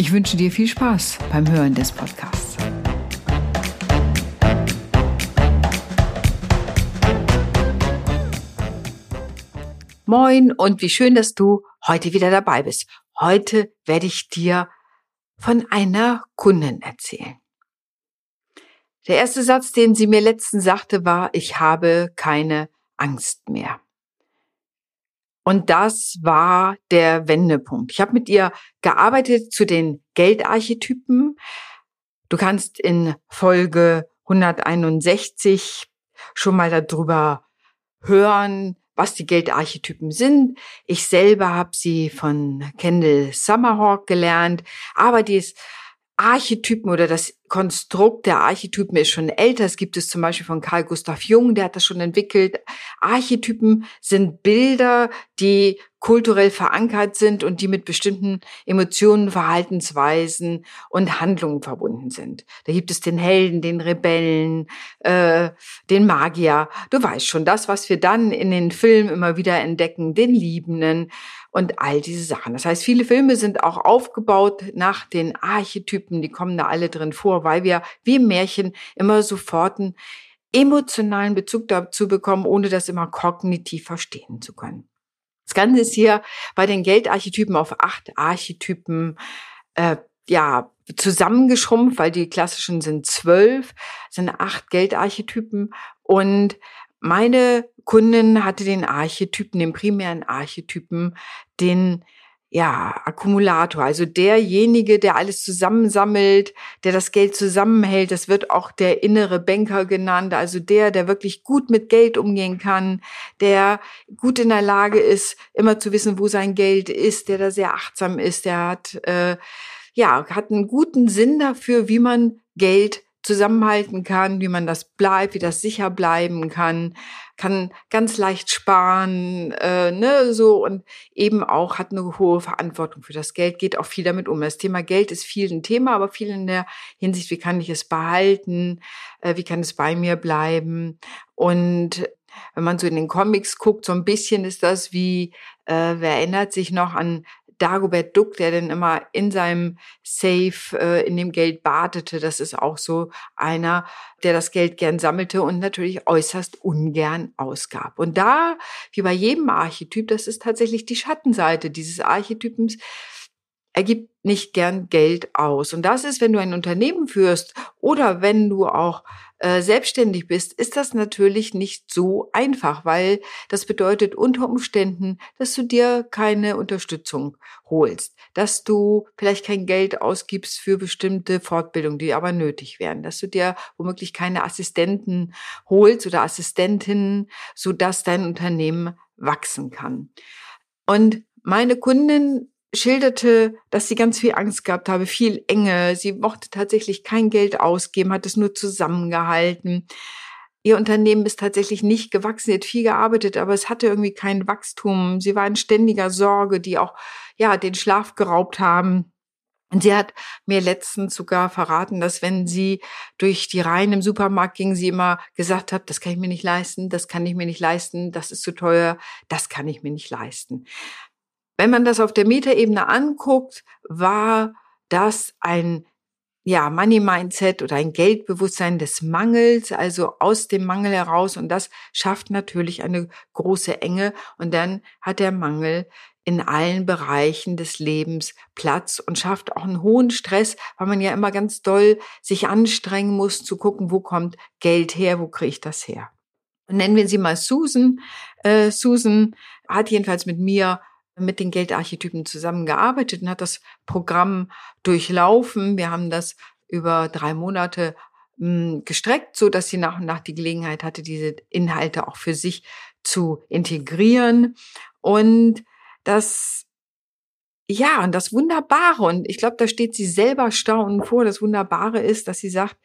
Ich wünsche dir viel Spaß beim Hören des Podcasts. Moin und wie schön, dass du heute wieder dabei bist. Heute werde ich dir von einer Kundin erzählen. Der erste Satz, den sie mir letztens sagte, war, ich habe keine Angst mehr. Und das war der Wendepunkt. Ich habe mit ihr gearbeitet zu den Geldarchetypen. Du kannst in Folge 161 schon mal darüber hören, was die Geldarchetypen sind. Ich selber habe sie von Kendall Summerhawk gelernt, aber die Archetypen oder das Konstrukt der Archetypen ist schon älter. Es gibt es zum Beispiel von Carl Gustav Jung, der hat das schon entwickelt. Archetypen sind Bilder, die kulturell verankert sind und die mit bestimmten Emotionen, Verhaltensweisen und Handlungen verbunden sind. Da gibt es den Helden, den Rebellen, äh, den Magier. Du weißt schon, das, was wir dann in den Filmen immer wieder entdecken, den Liebenden und all diese Sachen. Das heißt, viele Filme sind auch aufgebaut nach den Archetypen, die kommen da alle drin vor, weil wir wie Märchen immer sofort einen emotionalen Bezug dazu bekommen, ohne das immer kognitiv verstehen zu können. Das Ganze ist hier bei den Geldarchetypen auf acht Archetypen äh, ja zusammengeschrumpft, weil die klassischen sind zwölf, sind acht Geldarchetypen und meine Kundin hatte den Archetypen, den primären Archetypen, den ja, Akkumulator, also derjenige, der alles zusammensammelt, der das Geld zusammenhält, das wird auch der innere Banker genannt, also der, der wirklich gut mit Geld umgehen kann, der gut in der Lage ist, immer zu wissen, wo sein Geld ist, der da sehr achtsam ist, der hat, äh, ja, hat einen guten Sinn dafür, wie man Geld zusammenhalten kann, wie man das bleibt, wie das sicher bleiben kann, kann ganz leicht sparen, äh, ne, so und eben auch hat eine hohe Verantwortung für das Geld, geht auch viel damit um. Das Thema Geld ist viel ein Thema, aber viel in der Hinsicht, wie kann ich es behalten, äh, wie kann es bei mir bleiben und wenn man so in den Comics guckt, so ein bisschen ist das wie, äh, wer erinnert sich noch an Dagobert Duck, der dann immer in seinem Safe äh, in dem Geld badete. Das ist auch so einer, der das Geld gern sammelte und natürlich äußerst ungern ausgab. Und da, wie bei jedem Archetyp, das ist tatsächlich die Schattenseite dieses Archetypens, er gibt nicht gern Geld aus. Und das ist, wenn du ein Unternehmen führst oder wenn du auch äh, selbstständig bist, ist das natürlich nicht so einfach, weil das bedeutet unter Umständen, dass du dir keine Unterstützung holst, dass du vielleicht kein Geld ausgibst für bestimmte Fortbildungen, die aber nötig wären, dass du dir womöglich keine Assistenten holst oder Assistentinnen, so dass dein Unternehmen wachsen kann. Und meine Kundin schilderte, dass sie ganz viel Angst gehabt habe, viel Enge. Sie mochte tatsächlich kein Geld ausgeben, hat es nur zusammengehalten. Ihr Unternehmen ist tatsächlich nicht gewachsen. Sie hat viel gearbeitet, aber es hatte irgendwie kein Wachstum. Sie war in ständiger Sorge, die auch, ja, den Schlaf geraubt haben. Und sie hat mir letztens sogar verraten, dass wenn sie durch die Reihen im Supermarkt ging, sie immer gesagt hat, das kann ich mir nicht leisten, das kann ich mir nicht leisten, das ist zu teuer, das kann ich mir nicht leisten. Wenn man das auf der Metaebene anguckt, war das ein ja, Money Mindset oder ein Geldbewusstsein des Mangels, also aus dem Mangel heraus. Und das schafft natürlich eine große Enge. Und dann hat der Mangel in allen Bereichen des Lebens Platz und schafft auch einen hohen Stress, weil man ja immer ganz doll sich anstrengen muss, zu gucken, wo kommt Geld her, wo kriege ich das her. Und nennen wir sie mal Susan. Äh, Susan hat jedenfalls mit mir mit den Geldarchetypen zusammengearbeitet und hat das Programm durchlaufen. Wir haben das über drei Monate hm, gestreckt, so dass sie nach und nach die Gelegenheit hatte, diese Inhalte auch für sich zu integrieren. Und das ja, und das Wunderbare, und ich glaube, da steht sie selber staunend vor, das Wunderbare ist, dass sie sagt,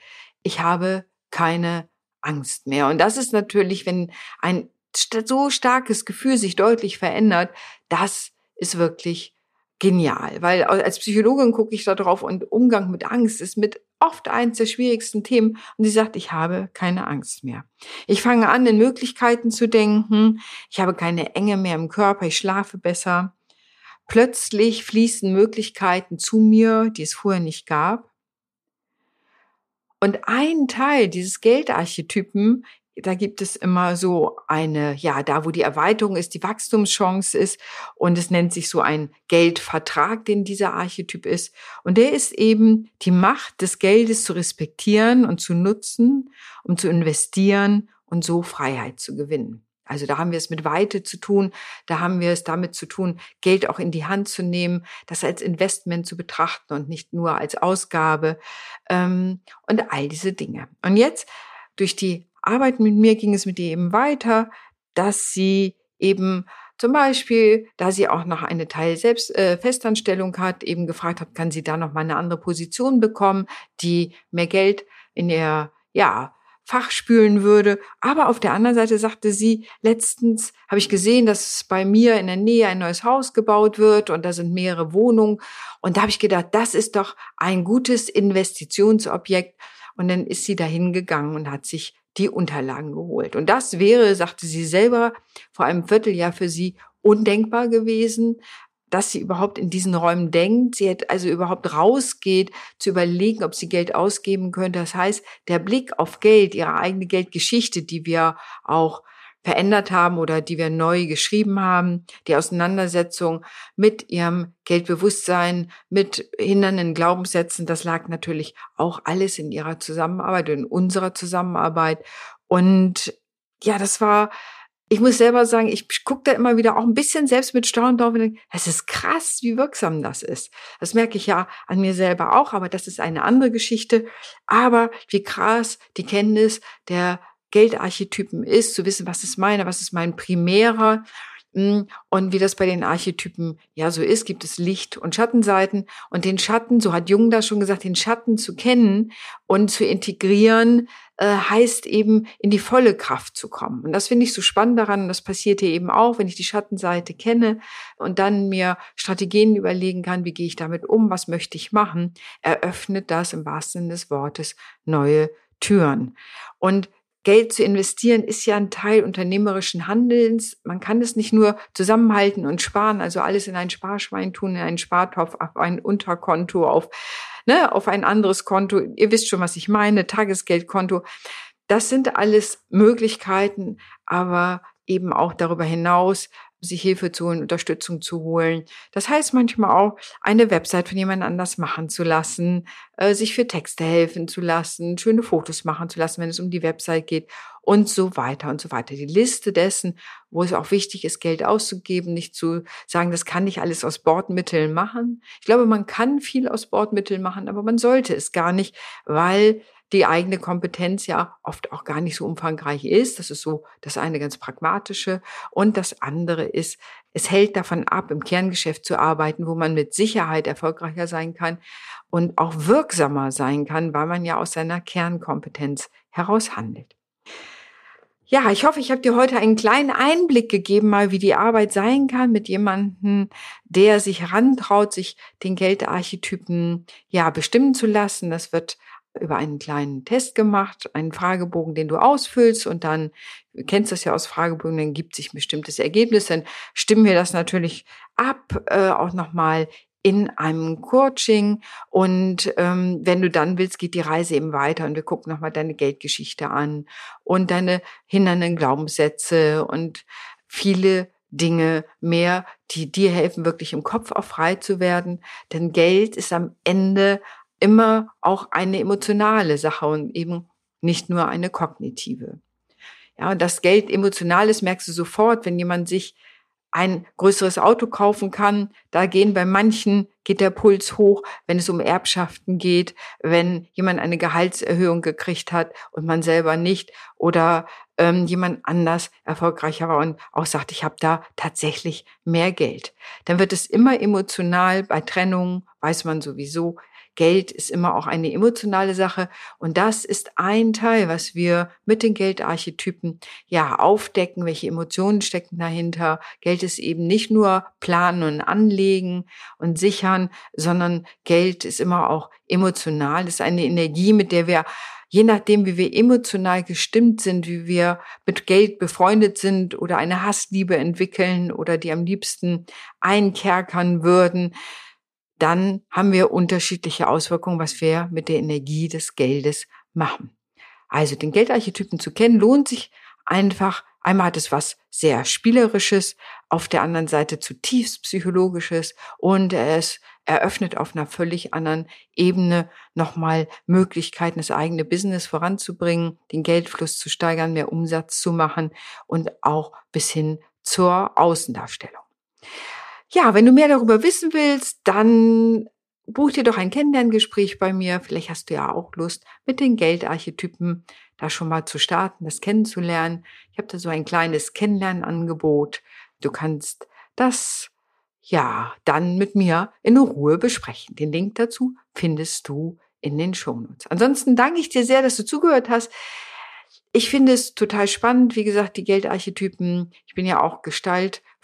ich habe keine Angst mehr. Und das ist natürlich, wenn ein so starkes Gefühl sich deutlich verändert, das ist wirklich genial. Weil als Psychologin gucke ich da drauf und Umgang mit Angst ist mit oft eins der schwierigsten Themen. Und sie sagt, ich habe keine Angst mehr. Ich fange an, in Möglichkeiten zu denken. Ich habe keine Enge mehr im Körper. Ich schlafe besser. Plötzlich fließen Möglichkeiten zu mir, die es vorher nicht gab. Und ein Teil dieses Geldarchetypen, da gibt es immer so eine, ja, da wo die Erweiterung ist, die Wachstumschance ist und es nennt sich so ein Geldvertrag, den dieser Archetyp ist. Und der ist eben die Macht des Geldes zu respektieren und zu nutzen, um zu investieren und so Freiheit zu gewinnen. Also da haben wir es mit Weite zu tun, da haben wir es damit zu tun, Geld auch in die Hand zu nehmen, das als Investment zu betrachten und nicht nur als Ausgabe ähm, und all diese Dinge. Und jetzt durch die Arbeit mit mir ging es mit ihr eben weiter, dass sie eben zum Beispiel, da sie auch noch eine Teil selbst äh, Festanstellung hat, eben gefragt hat, kann sie da noch mal eine andere Position bekommen, die mehr Geld in ihr ja Fach spülen würde. Aber auf der anderen Seite sagte sie, letztens habe ich gesehen, dass bei mir in der Nähe ein neues Haus gebaut wird und da sind mehrere Wohnungen. Und da habe ich gedacht, das ist doch ein gutes Investitionsobjekt. Und dann ist sie dahin gegangen und hat sich die Unterlagen geholt. Und das wäre, sagte sie selber, vor einem Vierteljahr für sie undenkbar gewesen, dass sie überhaupt in diesen Räumen denkt, sie also überhaupt rausgeht, zu überlegen, ob sie Geld ausgeben könnte. Das heißt, der Blick auf Geld, ihre eigene Geldgeschichte, die wir auch verändert haben oder die wir neu geschrieben haben, die Auseinandersetzung mit ihrem Geldbewusstsein, mit hindernden Glaubenssätzen, das lag natürlich auch alles in ihrer Zusammenarbeit, in unserer Zusammenarbeit. Und ja, das war ich muss selber sagen, ich gucke da immer wieder auch ein bisschen selbst mit Staunen drauf und denke, es ist krass, wie wirksam das ist. Das merke ich ja an mir selber auch, aber das ist eine andere Geschichte. Aber wie krass die Kenntnis der Geldarchetypen ist, zu wissen, was ist meine, was ist mein primärer hm, und wie das bei den Archetypen ja so ist, gibt es Licht- und Schattenseiten. Und den Schatten, so hat Jung da schon gesagt, den Schatten zu kennen und zu integrieren, äh, heißt eben in die volle Kraft zu kommen. Und das finde ich so spannend daran. Das passiert hier eben auch, wenn ich die Schattenseite kenne und dann mir Strategien überlegen kann, wie gehe ich damit um, was möchte ich machen, eröffnet das im wahrsten Sinne des Wortes neue Türen. Und Geld zu investieren ist ja ein Teil unternehmerischen Handelns. Man kann es nicht nur zusammenhalten und sparen, also alles in ein Sparschwein tun, in einen Spartopf, auf ein Unterkonto, auf, ne, auf ein anderes Konto. Ihr wisst schon, was ich meine, Tagesgeldkonto. Das sind alles Möglichkeiten, aber eben auch darüber hinaus sich Hilfe zu holen, Unterstützung zu holen. Das heißt manchmal auch, eine Website von jemand anders machen zu lassen, äh, sich für Texte helfen zu lassen, schöne Fotos machen zu lassen, wenn es um die Website geht und so weiter und so weiter. Die Liste dessen, wo es auch wichtig ist, Geld auszugeben, nicht zu sagen, das kann ich alles aus Bordmitteln machen. Ich glaube, man kann viel aus Bordmitteln machen, aber man sollte es gar nicht, weil die eigene Kompetenz ja oft auch gar nicht so umfangreich ist. Das ist so das eine ganz pragmatische. Und das andere ist, es hält davon ab, im Kerngeschäft zu arbeiten, wo man mit Sicherheit erfolgreicher sein kann und auch wirksamer sein kann, weil man ja aus seiner Kernkompetenz heraus handelt. Ja, ich hoffe, ich habe dir heute einen kleinen Einblick gegeben, mal wie die Arbeit sein kann mit jemandem, der sich herantraut, sich den Geldarchetypen ja bestimmen zu lassen. Das wird über einen kleinen Test gemacht, einen Fragebogen, den du ausfüllst und dann, du kennst das ja aus Fragebogen, dann gibt sich ein bestimmtes Ergebnis, dann stimmen wir das natürlich ab, äh, auch nochmal in einem Coaching und ähm, wenn du dann willst, geht die Reise eben weiter und wir gucken nochmal deine Geldgeschichte an und deine hindernden Glaubenssätze und viele Dinge mehr, die dir helfen, wirklich im Kopf auch frei zu werden. Denn Geld ist am Ende immer auch eine emotionale Sache und eben nicht nur eine kognitive. Ja, und das Geld emotional ist, merkst du sofort, wenn jemand sich ein größeres Auto kaufen kann. Da gehen bei manchen geht der Puls hoch, wenn es um Erbschaften geht, wenn jemand eine Gehaltserhöhung gekriegt hat und man selber nicht oder ähm, jemand anders erfolgreicher war und auch sagt, ich habe da tatsächlich mehr Geld. Dann wird es immer emotional. Bei Trennungen weiß man sowieso, Geld ist immer auch eine emotionale Sache. Und das ist ein Teil, was wir mit den Geldarchetypen ja aufdecken. Welche Emotionen stecken dahinter? Geld ist eben nicht nur planen und anlegen und sichern, sondern Geld ist immer auch emotional. ist eine Energie, mit der wir je nachdem, wie wir emotional gestimmt sind, wie wir mit Geld befreundet sind oder eine Hassliebe entwickeln oder die am liebsten einkerkern würden, dann haben wir unterschiedliche Auswirkungen, was wir mit der Energie des Geldes machen. Also den Geldarchetypen zu kennen, lohnt sich einfach. Einmal hat es was sehr Spielerisches, auf der anderen Seite zutiefst Psychologisches und es eröffnet auf einer völlig anderen Ebene nochmal Möglichkeiten, das eigene Business voranzubringen, den Geldfluss zu steigern, mehr Umsatz zu machen und auch bis hin zur Außendarstellung. Ja, wenn du mehr darüber wissen willst, dann buch dir doch ein Kennenlerngespräch bei mir. Vielleicht hast du ja auch Lust, mit den Geldarchetypen da schon mal zu starten, das kennenzulernen. Ich habe da so ein kleines Kennenlernangebot. Du kannst das ja dann mit mir in Ruhe besprechen. Den Link dazu findest du in den Shownotes. Ansonsten danke ich dir sehr, dass du zugehört hast. Ich finde es total spannend, wie gesagt, die Geldarchetypen. Ich bin ja auch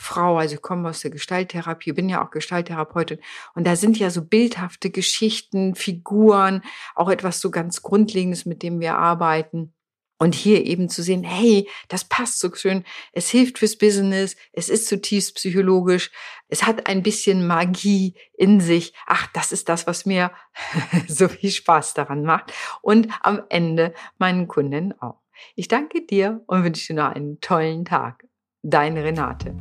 Gestaltfrau, also ich komme aus der Gestalttherapie, bin ja auch Gestalttherapeutin. Und da sind ja so bildhafte Geschichten, Figuren, auch etwas so ganz Grundlegendes, mit dem wir arbeiten. Und hier eben zu sehen, hey, das passt so schön, es hilft fürs Business, es ist zutiefst psychologisch, es hat ein bisschen Magie in sich. Ach, das ist das, was mir so viel Spaß daran macht. Und am Ende meinen Kunden auch. Ich danke dir und wünsche dir noch einen tollen Tag. Deine Renate.